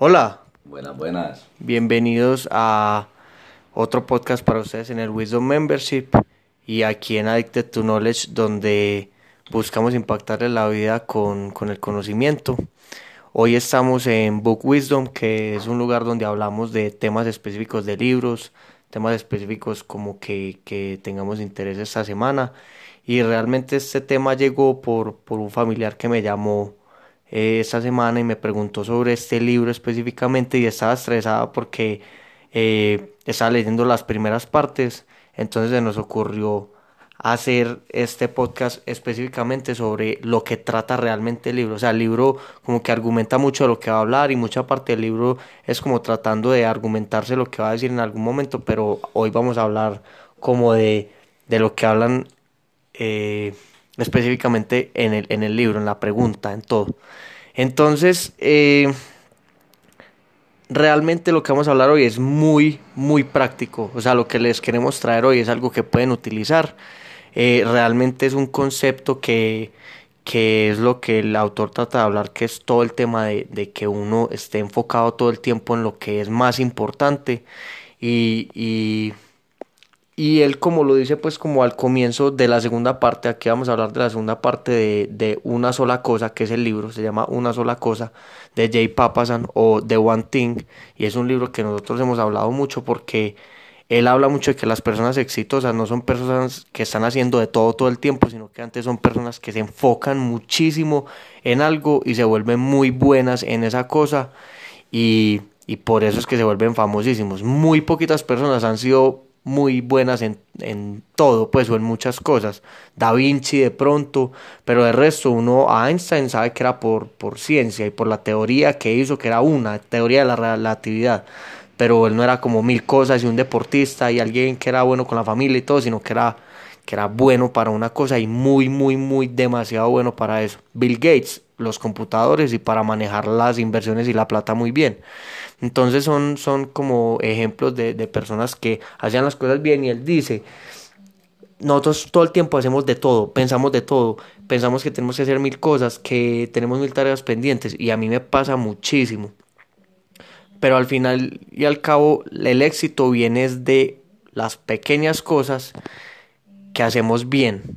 Hola. Buenas, buenas. Bienvenidos a otro podcast para ustedes en el Wisdom Membership y aquí en Addicted to Knowledge donde buscamos impactarle la vida con, con el conocimiento. Hoy estamos en Book Wisdom, que es un lugar donde hablamos de temas específicos de libros, temas específicos como que, que tengamos interés esta semana. Y realmente este tema llegó por, por un familiar que me llamó eh, esta semana y me preguntó sobre este libro específicamente y estaba estresada porque eh, estaba leyendo las primeras partes. Entonces se nos ocurrió hacer este podcast específicamente sobre lo que trata realmente el libro. O sea, el libro como que argumenta mucho de lo que va a hablar y mucha parte del libro es como tratando de argumentarse lo que va a decir en algún momento, pero hoy vamos a hablar como de, de lo que hablan eh, específicamente en el, en el libro, en la pregunta, en todo. Entonces, eh, realmente lo que vamos a hablar hoy es muy, muy práctico. O sea, lo que les queremos traer hoy es algo que pueden utilizar. Eh, realmente es un concepto que, que es lo que el autor trata de hablar, que es todo el tema de, de que uno esté enfocado todo el tiempo en lo que es más importante y, y él, como lo dice, pues como al comienzo de la segunda parte, aquí vamos a hablar de la segunda parte de, de Una sola cosa, que es el libro, se llama Una sola cosa, de Jay Papasan o The One Thing, y es un libro que nosotros hemos hablado mucho porque él habla mucho de que las personas exitosas no son personas que están haciendo de todo todo el tiempo, sino que antes son personas que se enfocan muchísimo en algo y se vuelven muy buenas en esa cosa y, y por eso es que se vuelven famosísimos. Muy poquitas personas han sido muy buenas en, en, todo, pues, o en muchas cosas. Da Vinci de pronto, pero de resto uno, Einstein sabe que era por, por ciencia y por la teoría que hizo, que era una, teoría de la relatividad. Pero él no era como mil cosas y un deportista y alguien que era bueno con la familia y todo, sino que era, que era bueno para una cosa y muy, muy, muy demasiado bueno para eso. Bill Gates, los computadores y para manejar las inversiones y la plata muy bien. Entonces son, son como ejemplos de, de personas que hacían las cosas bien y él dice, nosotros todo el tiempo hacemos de todo, pensamos de todo, pensamos que tenemos que hacer mil cosas, que tenemos mil tareas pendientes y a mí me pasa muchísimo. Pero al final y al cabo el éxito viene de las pequeñas cosas que hacemos bien,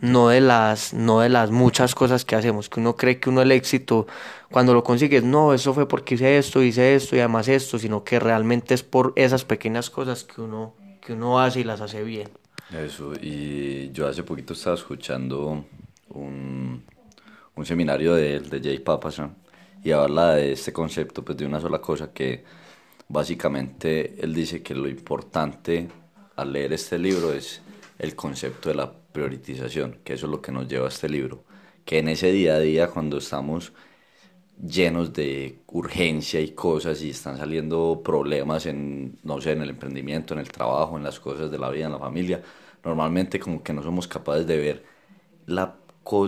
no de las no de las muchas cosas que hacemos que uno cree que uno el éxito cuando lo consigue no eso fue porque hice esto hice esto y además esto sino que realmente es por esas pequeñas cosas que uno que uno hace y las hace bien. Eso y yo hace poquito estaba escuchando un, un seminario de, de Jay Papasan y habla de este concepto pues de una sola cosa que básicamente él dice que lo importante al leer este libro es el concepto de la priorización, que eso es lo que nos lleva a este libro, que en ese día a día cuando estamos llenos de urgencia y cosas y están saliendo problemas en, no sé, en el emprendimiento, en el trabajo, en las cosas de la vida, en la familia, normalmente como que no somos capaces de ver la,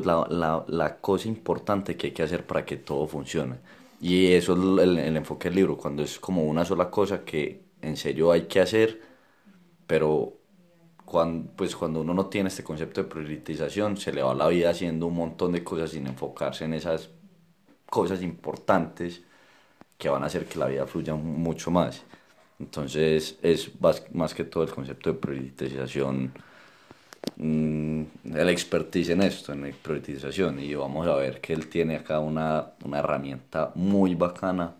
la, la, la cosa importante que hay que hacer para que todo funcione. Y eso es el, el enfoque del libro, cuando es como una sola cosa que en serio hay que hacer, pero cuando, pues cuando uno no tiene este concepto de priorización, se le va la vida haciendo un montón de cosas sin enfocarse en esas cosas importantes que van a hacer que la vida fluya mucho más. Entonces es más, que todo el concepto de priorización, mmm, el expertise en esto, en priorización. Y vamos a ver que él tiene acá una, una herramienta muy bacana,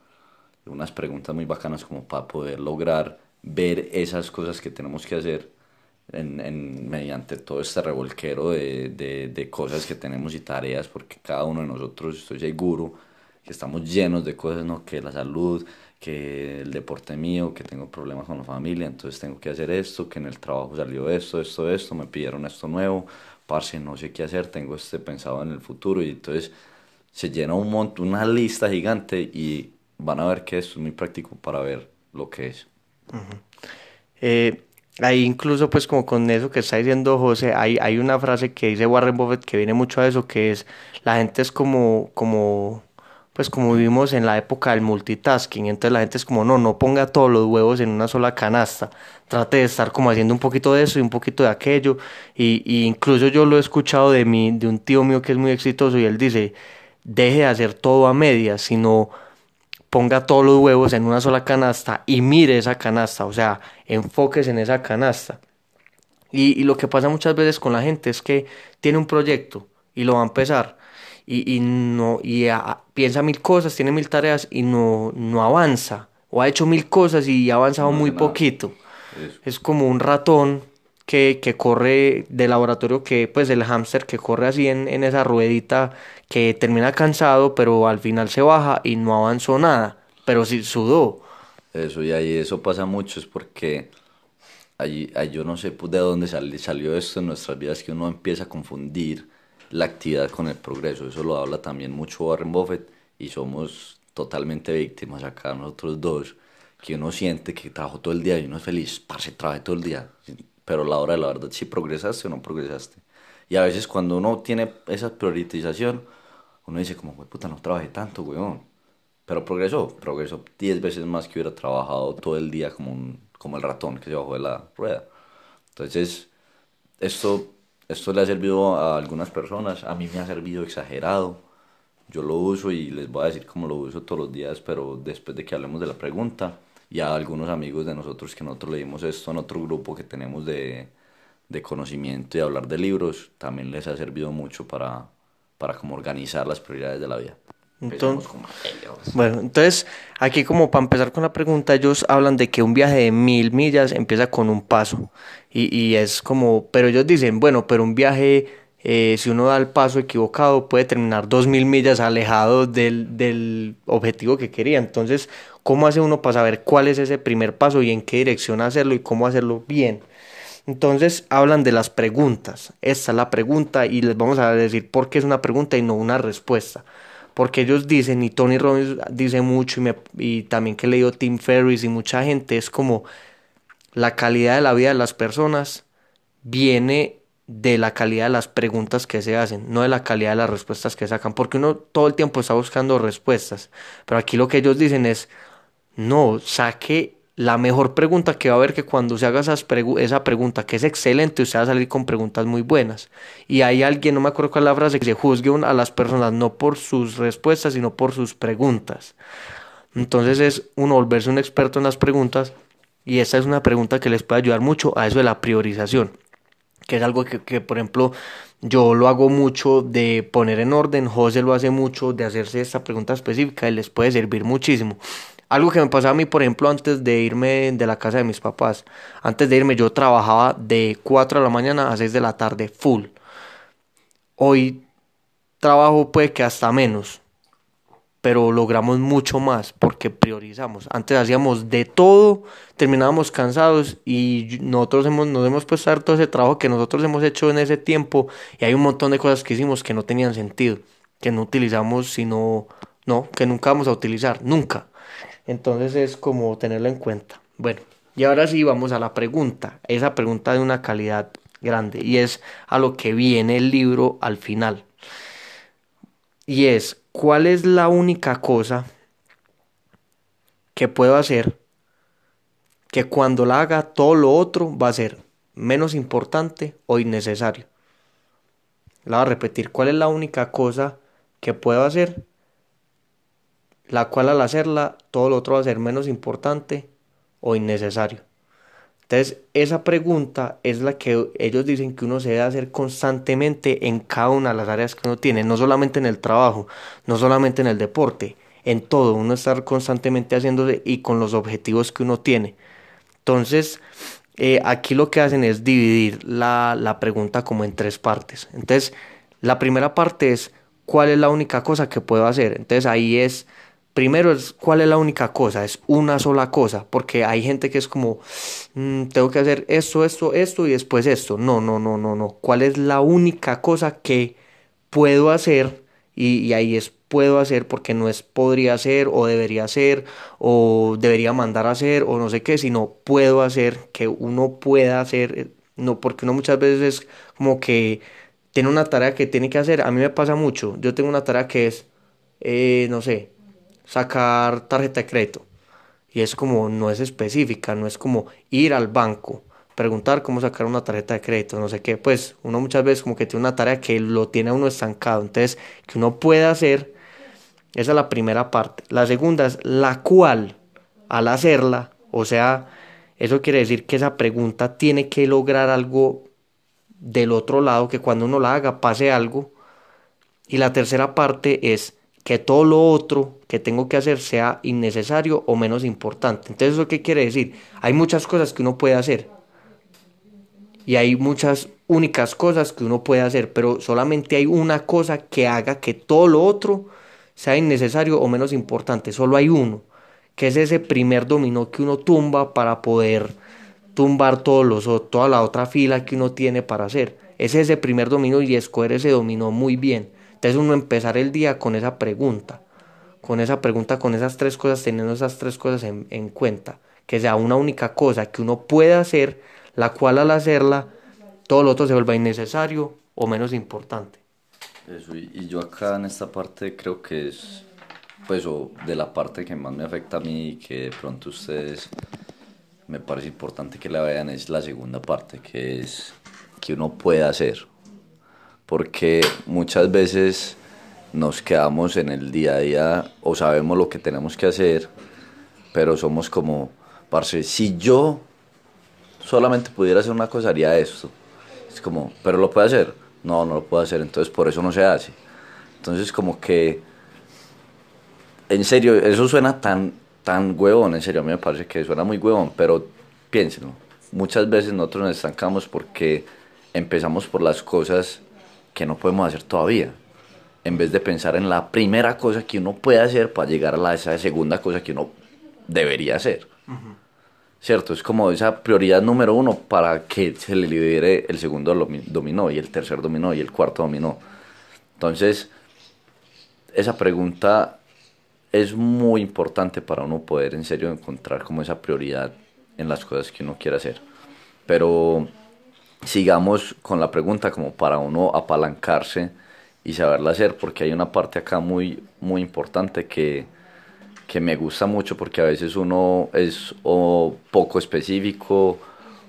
unas preguntas muy bacanas como para poder lograr ver esas cosas que tenemos que hacer en, en, mediante todo este revolquero de, de, de, cosas que tenemos y tareas, porque cada uno de nosotros, estoy seguro, que estamos llenos de cosas, ¿no? que la salud, que el deporte mío, que tengo problemas con la familia, entonces tengo que hacer esto, que en el trabajo salió esto, esto, esto, me pidieron esto nuevo, parce, no sé qué hacer, tengo este pensado en el futuro, y entonces se llena un montón, una lista gigante y van a ver que esto es muy práctico para ver lo que es. Uh -huh. eh, Ahí incluso pues como con eso que está diciendo José, hay, hay una frase que dice Warren Buffett que viene mucho a eso, que es la gente es como, como, pues como vivimos en la época del multitasking, entonces la gente es como no, no ponga todos los huevos en una sola canasta, trate de estar como haciendo un poquito de eso y un poquito de aquello, y, y incluso yo lo he escuchado de, mi, de un tío mío que es muy exitoso y él dice, deje de hacer todo a medias, sino ponga todos los huevos en una sola canasta y mire esa canasta, o sea, enfoques en esa canasta. Y, lo que pasa muchas veces con la gente es que tiene un proyecto y lo va a empezar y, no y piensa mil cosas, tiene mil tareas y no, no avanza o ha hecho mil cosas y ha avanzado muy poquito. Es como un ratón que, que, corre de laboratorio, que pues el hámster que corre así en, en esa ruedita que termina cansado, pero al final se baja y no avanzó nada, pero sí sudó. Eso, y ahí eso pasa mucho, es porque allí, yo no sé pues, de dónde salió esto en nuestras vidas, que uno empieza a confundir la actividad con el progreso. Eso lo habla también mucho Warren Buffett y somos totalmente víctimas acá nosotros dos, que uno siente que trabajó todo el día y uno es feliz, parce, trabajé todo el día, pero a la hora de la verdad, si progresaste o no progresaste. Y a veces cuando uno tiene esa priorización, uno dice como, puta, no trabajé tanto, weón. Pero progresó, progresó 10 veces más que hubiera trabajado todo el día como, un, como el ratón que se bajó de la rueda. Entonces, esto, esto le ha servido a algunas personas, a mí me ha servido exagerado. Yo lo uso y les voy a decir cómo lo uso todos los días, pero después de que hablemos de la pregunta, y a algunos amigos de nosotros que nosotros leímos esto en otro grupo que tenemos de, de conocimiento y hablar de libros, también les ha servido mucho para, para como organizar las prioridades de la vida. Entonces, bueno, entonces aquí como para empezar con la pregunta, ellos hablan de que un viaje de mil millas empieza con un paso y, y es como, pero ellos dicen, bueno, pero un viaje, eh, si uno da el paso equivocado, puede terminar dos mil millas alejado del, del objetivo que quería. Entonces, ¿cómo hace uno para saber cuál es ese primer paso y en qué dirección hacerlo y cómo hacerlo bien? Entonces hablan de las preguntas. Esta es la pregunta y les vamos a decir por qué es una pregunta y no una respuesta porque ellos dicen, y Tony Robbins dice mucho, y, y también que he leído Tim Ferriss y mucha gente, es como la calidad de la vida de las personas viene de la calidad de las preguntas que se hacen, no de la calidad de las respuestas que sacan, porque uno todo el tiempo está buscando respuestas, pero aquí lo que ellos dicen es, no, saque la mejor pregunta que va a haber que cuando se haga esa pregunta, que es excelente, usted va a salir con preguntas muy buenas. Y hay alguien, no me acuerdo cuál es la frase, que se juzgue a las personas no por sus respuestas, sino por sus preguntas. Entonces es uno volverse un experto en las preguntas y esa es una pregunta que les puede ayudar mucho a eso de la priorización, que es algo que, que por ejemplo, yo lo hago mucho de poner en orden, José lo hace mucho de hacerse esta pregunta específica y les puede servir muchísimo. Algo que me pasaba a mí, por ejemplo, antes de irme de la casa de mis papás. Antes de irme yo trabajaba de 4 de la mañana a 6 de la tarde full. Hoy trabajo puede que hasta menos, pero logramos mucho más porque priorizamos. Antes hacíamos de todo, terminábamos cansados y nosotros hemos, nos hemos puesto a todo ese trabajo que nosotros hemos hecho en ese tiempo y hay un montón de cosas que hicimos que no tenían sentido, que no utilizamos sino, no, que nunca vamos a utilizar, nunca. Entonces es como tenerlo en cuenta. Bueno, y ahora sí vamos a la pregunta. Esa pregunta de una calidad grande y es a lo que viene el libro al final. Y es, ¿cuál es la única cosa que puedo hacer que cuando la haga todo lo otro va a ser menos importante o innecesario? La voy a repetir, ¿cuál es la única cosa que puedo hacer la cual al hacerla todo lo otro va a ser menos importante o innecesario. Entonces, esa pregunta es la que ellos dicen que uno se debe hacer constantemente en cada una de las áreas que uno tiene, no solamente en el trabajo, no solamente en el deporte, en todo, uno estar constantemente haciéndose y con los objetivos que uno tiene. Entonces, eh, aquí lo que hacen es dividir la, la pregunta como en tres partes. Entonces, la primera parte es, ¿cuál es la única cosa que puedo hacer? Entonces, ahí es primero es cuál es la única cosa, es una sola cosa, porque hay gente que es como, mm, tengo que hacer esto, esto, esto y después esto. No, no, no, no, no. ¿Cuál es la única cosa que puedo hacer? Y, ahí es puedo hacer porque no es podría hacer o debería hacer o debería mandar a hacer o no sé qué, sino puedo hacer, que uno pueda hacer, no, porque uno muchas veces es como que tiene una tarea que tiene que hacer. A mí me pasa mucho, yo tengo una tarea que es, eh, no sé, sacar tarjeta de crédito. Y es como, no es específica, no es como ir al banco, preguntar cómo sacar una tarjeta de crédito, no sé qué. Pues uno muchas veces como que tiene una tarea que lo tiene uno estancado. Entonces, que uno pueda hacer Esa es la primera parte. La segunda es la cual al hacerla, o sea, eso quiere decir que esa pregunta tiene que lograr algo del otro lado, que cuando uno la haga pase algo. Y la tercera parte es que todo lo otro que tengo que hacer sea innecesario o menos importante. Entonces, ¿eso qué quiere decir? Hay muchas cosas que uno puede hacer. Y hay muchas únicas cosas que uno puede hacer, pero solamente hay una cosa que haga que todo lo otro sea innecesario o menos importante. Solo hay uno, que es ese primer dominó que uno tumba para poder tumbar todos los, toda la otra fila que uno tiene para hacer. Es ese primer dominó y escoger ese dominó muy bien. Entonces uno empezar el día con esa pregunta, con esa pregunta, con esas tres cosas, teniendo esas tres cosas en, en cuenta. Que sea una única cosa que uno pueda hacer, la cual al hacerla, todo lo otro se vuelva innecesario o menos importante. Eso, y, yo acá en esta parte creo que es, pues, o de la parte que más me afecta a mí, que de pronto ustedes me parece importante que la vean, es la segunda parte, que es que uno puede hacer. Porque muchas veces nos quedamos en el día a día o sabemos lo que tenemos que hacer, pero somos como, parce, si yo solamente pudiera hacer una cosa, haría esto. Es como, pero lo puede hacer no, no lo puedo hacer, entonces por eso no se hace. Entonces como que, en serio, eso suena tan, tan huevón, en serio, a mí me parece que suena muy huevón, pero piénsenlo, muchas veces nosotros nos estancamos porque empezamos por las cosas que no podemos hacer todavía, en vez de pensar en la primera cosa que uno puede hacer para llegar a la, esa segunda cosa que uno debería hacer. ¿cierto? Es como esa prioridad número uno para que se le libere el segundo dominó y el tercer dominó y el cuarto dominó. Entonces, esa pregunta es muy importante para uno poder en serio encontrar como esa prioridad en las cosas que uno quiere hacer. Pero sigamos con la pregunta como para uno apalancarse y saberla hacer, porque hay una parte acá muy, muy importante que que me gusta mucho porque a veces uno es o poco específico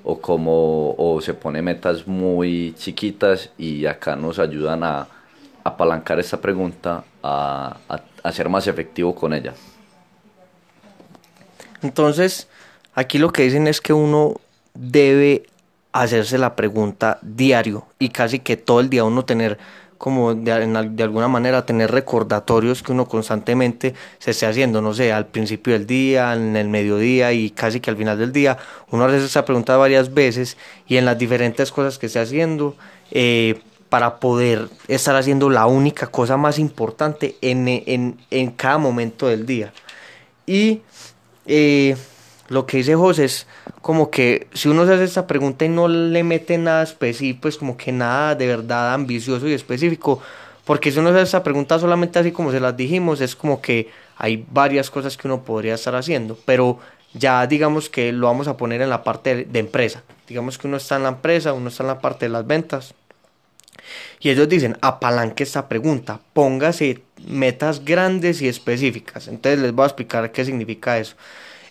o como o se pone metas muy chiquitas y acá nos ayudan a, apalancar esta pregunta a, a, ser más efectivo con ella. Entonces, aquí lo que dicen es que uno debe hacerse la pregunta diario y casi que todo el día uno tener como de, alguna manera tener recordatorios que uno constantemente se esté haciendo, no sé, al principio del día, en el mediodía y casi que al final del día. Uno hace esa pregunta varias veces y en las diferentes cosas que esté haciendo eh, para poder estar haciendo la única cosa más importante en, en, en cada momento del día. Y eh, lo que dice José es como que si uno se hace esta pregunta y no le mete nada específico, pues como que nada de verdad ambicioso y específico, porque si uno se hace esta pregunta solamente así como se las dijimos, es como que hay varias cosas que uno podría estar haciendo, pero ya digamos que lo vamos a poner en la parte de, empresa, digamos que uno está en la empresa, uno está en la parte de las ventas, y ellos dicen, apalanque esta pregunta, póngase metas grandes y específicas. Entonces les voy a explicar qué significa eso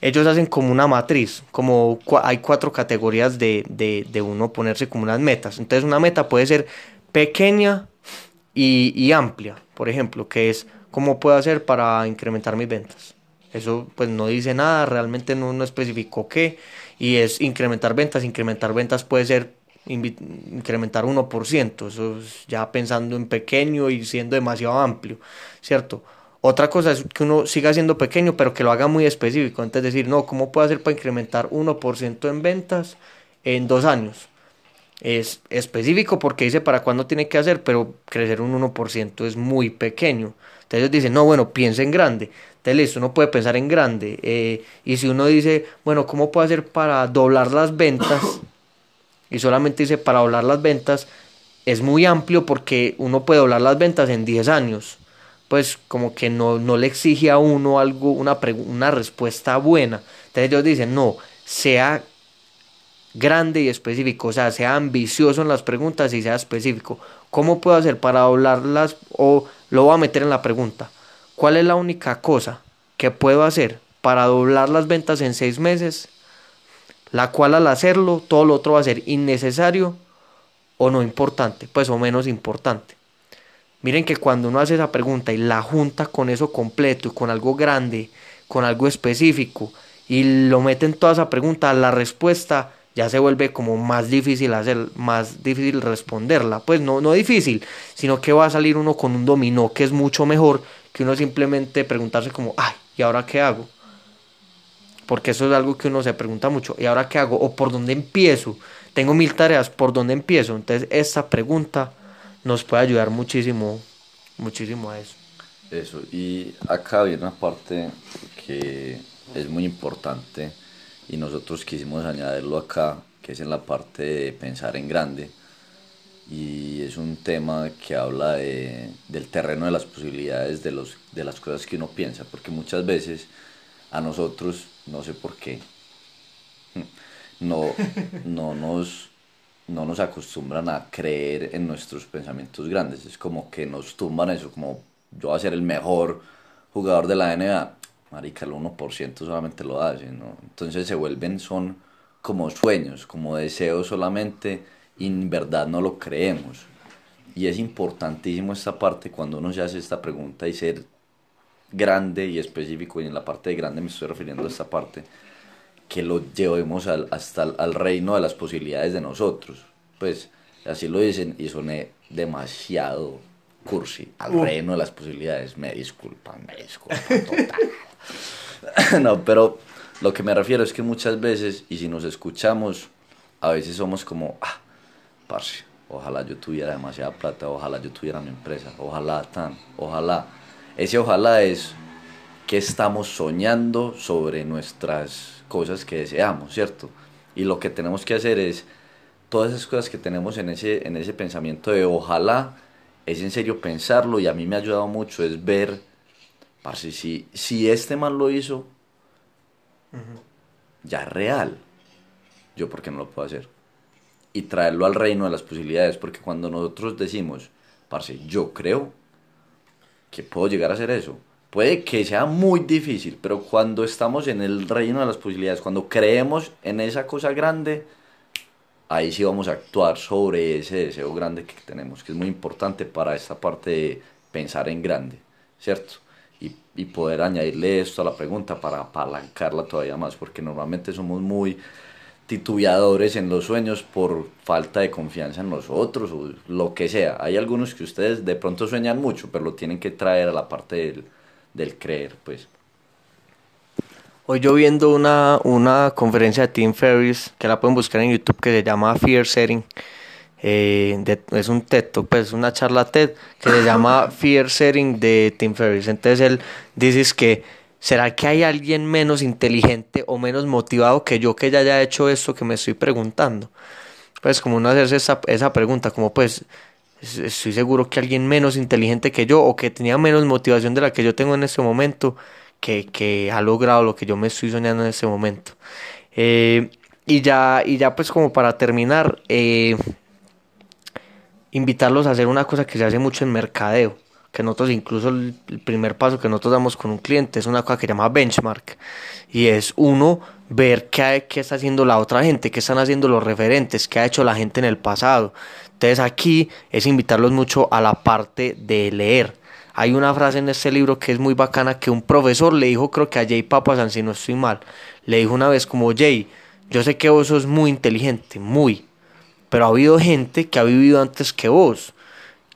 ellos hacen como una matriz, como hay cuatro categorías de, de, uno ponerse como unas metas. Entonces una meta puede ser pequeña y, amplia, por ejemplo, que es cómo puedo hacer para incrementar mis ventas. Eso pues no dice nada, realmente no, no especificó qué, y es incrementar ventas. Incrementar ventas puede ser incrementar 1%, eso es ya pensando en pequeño y siendo demasiado amplio, ¿cierto? Otra cosa es que uno siga siendo pequeño, pero que lo haga muy específico. Entonces decir, no, ¿cómo puedo hacer para incrementar 1% en ventas en dos años? Es específico porque dice para cuándo tiene que hacer, pero crecer un 1% es muy pequeño. Entonces dicen, no, bueno, piensa en grande. Entonces listo, uno puede pensar en grande. Eh, y si uno dice, bueno, ¿cómo puedo hacer para doblar las ventas? Y solamente dice para doblar las ventas, es muy amplio porque uno puede doblar las ventas en 10 años pues como que no, no le exige a uno algo, una, una respuesta buena. Entonces ellos dicen, no, sea grande y específico, o sea, sea ambicioso en las preguntas y sea específico. ¿Cómo puedo hacer para doblarlas o lo voy a meter en la pregunta? ¿Cuál es la única cosa que puedo hacer para doblar las ventas en seis meses? La cual al hacerlo, todo lo otro va a ser innecesario o no importante, pues o menos importante. Miren que cuando uno hace esa pregunta y la junta con eso completo y con algo grande, con algo específico, y lo mete en toda esa pregunta, la respuesta ya se vuelve como más difícil hacer, más difícil responderla. Pues no, no difícil, sino que va a salir uno con un dominó que es mucho mejor que uno simplemente preguntarse como, ay, ¿y ahora qué hago? Porque eso es algo que uno se pregunta mucho, ¿y ahora qué hago? ¿O por dónde empiezo? Tengo mil tareas, ¿por dónde empiezo? Entonces esta pregunta nos puede ayudar muchísimo, muchísimo a eso. Eso, y acá viene una parte que es muy importante y nosotros quisimos añadirlo acá, que es en la parte de pensar en grande. Y es un tema que habla de, del terreno de las posibilidades de, los, de las cosas que uno piensa, porque muchas veces a nosotros, no sé por qué, no, no, nos, no nos acostumbran a creer en nuestros pensamientos grandes. Es como que nos tumban eso, como yo voy a ser el mejor jugador de la NBA marica, el 1% solamente lo hace, ¿no? Entonces se vuelven, son como sueños, como deseos solamente, y en verdad no lo creemos. Y es importantísimo esta parte cuando uno se hace esta pregunta y ser grande y específico, y en la parte de grande me estoy refiriendo a esta parte, que lo llevemos al, hasta al reino de las posibilidades de nosotros. Pues así lo dicen y soné demasiado cursi, al reino de las posibilidades. Me disculpan, me disculpan, total. no, pero lo que me refiero es que muchas veces, y si nos escuchamos, a veces somos como, ah, parce, ojalá yo tuviera demasiada plata, ojalá yo tuviera mi empresa, ojalá tan, ojalá. Ese ojalá es que estamos soñando sobre nuestras cosas que deseamos, ¿cierto? Y lo que tenemos que hacer es, todas esas cosas que tenemos en ese, en ese pensamiento de ojalá, es en serio pensarlo y a mí me ha ayudado mucho es ver Parce, si, si este man lo hizo, ya es real. Yo, ¿por qué no lo puedo hacer? Y traerlo al reino de las posibilidades, porque cuando nosotros decimos, parce, yo creo que puedo llegar a hacer eso, puede que sea muy difícil, pero cuando estamos en el reino de las posibilidades, cuando creemos en esa cosa grande, ahí sí vamos a actuar sobre ese deseo grande que tenemos, que es muy importante para esta parte de pensar en grande, ¿cierto? y, poder añadirle esto a la pregunta para apalancarla todavía más, porque normalmente somos muy titubeadores en los sueños por falta de confianza en nosotros o lo que sea. Hay algunos que ustedes de pronto sueñan mucho, pero lo tienen que traer a la parte del, del creer, pues. Hoy yo viendo una, una conferencia de Tim Ferriss, que la pueden buscar en YouTube, que se llama Fear Setting, eh, es un TED, pues una charla TED que se llama Fear Setting de Tim Ferriss. Entonces él dice que, ¿será que hay alguien menos inteligente o menos motivado que yo que ya haya hecho esto que me estoy preguntando? Pues como uno hacerse esa, esa pregunta, como pues estoy seguro que alguien menos inteligente que yo o que tenía menos motivación de la que yo tengo en este momento, que, que ha logrado lo que yo me estoy soñando en este momento. Eh, y ya, y ya pues como para terminar, eh, invitarlos a hacer una cosa que se hace mucho en mercadeo, que nosotros incluso el, primer paso que nosotros damos con un cliente es una cosa que se llama benchmark y es uno ver qué, está haciendo la otra gente, qué están haciendo los referentes, qué ha hecho la gente en el pasado. Entonces aquí es invitarlos mucho a la parte de leer. Hay una frase en este libro que es muy bacana que un profesor le dijo, creo que a Jay Papasan, si no estoy mal, le dijo una vez como Jay, yo sé que vos sos muy inteligente, muy, pero ha habido gente que ha vivido antes que vos,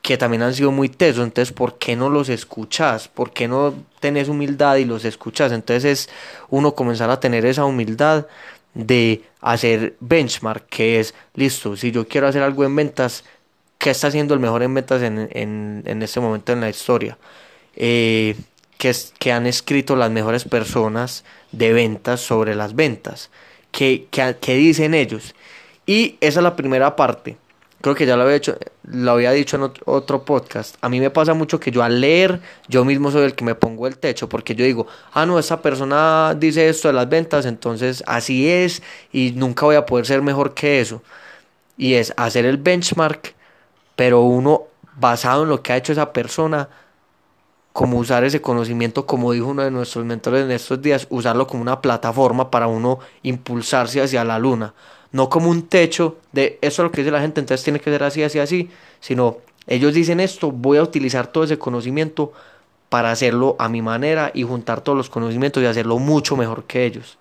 que también han sido muy tesos, entonces ¿por qué no los escuchas? ¿Por qué no tenés humildad y los escuchas? Entonces es uno comenzar a tener esa humildad de hacer benchmark, que es, listo, si yo quiero hacer algo en ventas, ¿qué está haciendo el mejor en ventas en, en, en este momento en la historia? Eh, que, han escrito las mejores personas de ventas sobre las ventas. ¿Qué, qué, qué dicen ellos? Y esa es la primera parte. Creo que ya lo había, hecho, lo había dicho en otro podcast. A mí me pasa mucho que yo al leer, yo mismo soy el que me pongo el techo, porque yo digo, ah, no, esa persona dice esto de las ventas, entonces así es y nunca voy a poder ser mejor que eso. Y es hacer el benchmark, pero uno basado en lo que ha hecho esa persona, como usar ese conocimiento, como dijo uno de nuestros mentores en estos días, usarlo como una plataforma para uno impulsarse hacia la luna no como un techo de eso es lo que dice la gente, entonces tiene que ser así, así, así, sino Ellos dicen esto, voy a utilizar todo ese conocimiento para hacerlo a mi manera y juntar todos los conocimientos y hacerlo mucho mejor que ellos.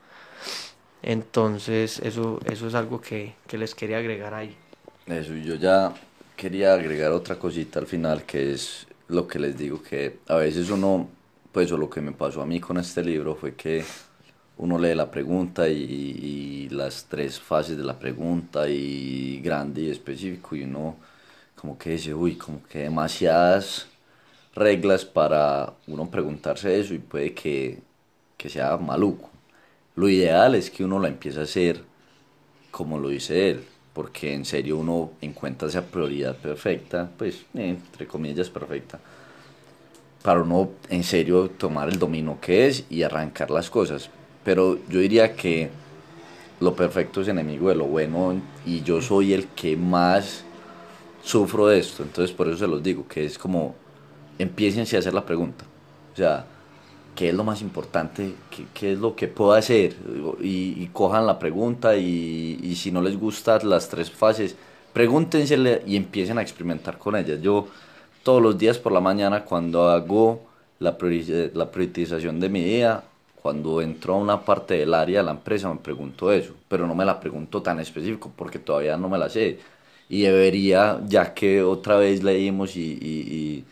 Entonces, eso, eso es algo que, que les quería agregar ahí. Eso, yo ya quería agregar otra cosita al final, que es lo que les digo, que a veces uno, pues o lo que me pasó a mí con este libro fue que uno lee la pregunta y, las tres fases de la pregunta y grande y específico y uno como que dice, uy, como que demasiadas reglas para uno preguntarse eso y puede que, que sea maluco. Lo ideal es que uno la empiece a hacer como lo dice él, porque en serio uno encuentra esa prioridad perfecta, pues entre comillas perfecta, para uno en serio tomar el dominio que es y arrancar las cosas. Pero yo diría que lo perfecto es enemigo de lo bueno y yo soy el que más sufro de esto, entonces por eso se los digo, que es como empiecen a hacer la pregunta. O sea, ¿qué es lo más importante? ¿Qué, qué es lo que puedo hacer? Y, y cojan la pregunta y, y, si no les gustan las tres fases, pregúntensele y empiecen a experimentar con ellas. Yo todos los días por la mañana cuando hago la, priori la priorización de mi día, cuando entro a una parte del área de la empresa me pregunto eso, pero no me la pregunto tan específico porque todavía no me la sé. Y debería, ya que otra vez leímos y, y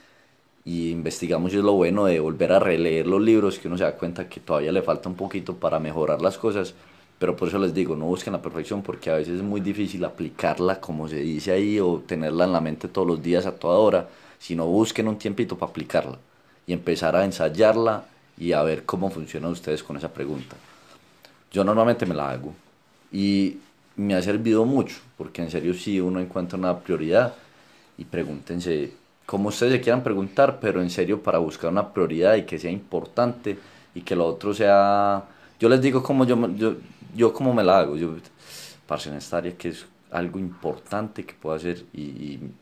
y investigamos y es lo bueno de volver a releer los libros, que uno se da cuenta que todavía le falta un poquito para mejorar las cosas, pero por eso les digo, no busquen la perfección porque a veces es muy difícil aplicarla como se dice ahí o tenerla en la mente todos los días a toda hora, sino busquen un tiempito para aplicarla y empezar a ensayarla y a ver cómo funcionan ustedes con esa pregunta. Yo normalmente me la hago y me ha servido mucho, porque en serio si uno encuentra una prioridad y pregúntense como ustedes se quieran preguntar, pero en serio para buscar una prioridad y que sea importante y que lo otro sea... Yo les digo como yo, yo, yo como me la hago, yo, parce en esta área que es algo importante que puedo hacer y, y,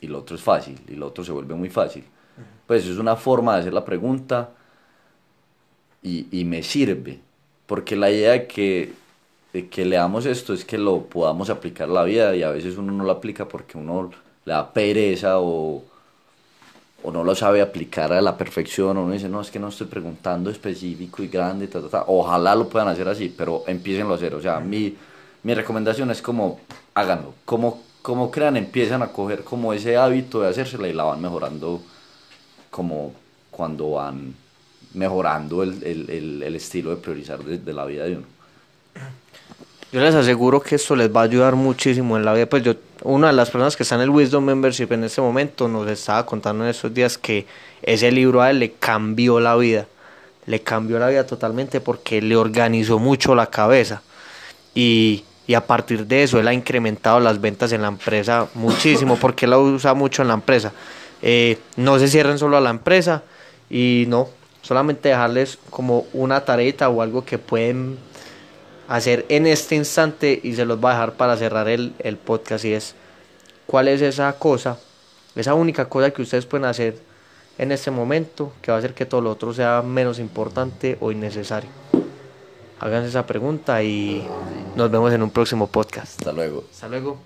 y, lo otro es fácil y lo otro se vuelve muy fácil. Pues es una forma de hacer la pregunta y, y me sirve, porque la idea de que, de que leamos esto es que lo podamos aplicar a la vida y a veces uno no lo aplica porque uno le da pereza o, o no lo sabe aplicar a la perfección, o uno dice, no, es que no estoy preguntando específico y grande, ta, ta, ta. ojalá lo puedan hacer así, pero empiecen a hacer, o sea, mi, mi recomendación es como, háganlo, como, como crean, empiezan a coger como ese hábito de hacérsela y la van mejorando como cuando van mejorando el, el, el, estilo de priorizar de, la vida de uno. Yo les aseguro que esto les va a ayudar muchísimo en la vida. Pues yo, una de las personas que está en el Wisdom Membership en este momento nos estaba contando en estos días que ese libro a él le cambió la vida. Le cambió la vida totalmente porque le organizó mucho la cabeza. Y, y a partir de eso él ha incrementado las ventas en la empresa muchísimo porque él la usa mucho en la empresa. Eh, no se cierren solo a la empresa y no, solamente dejarles como una tareita o algo que pueden hacer en este instante y se los va a dejar para cerrar el, el podcast y es cuál es esa cosa, esa única cosa que ustedes pueden hacer en este momento que va a hacer que todo lo otro sea menos importante o innecesario. Háganse esa pregunta y nos vemos en un próximo podcast. Hasta luego. Hasta luego.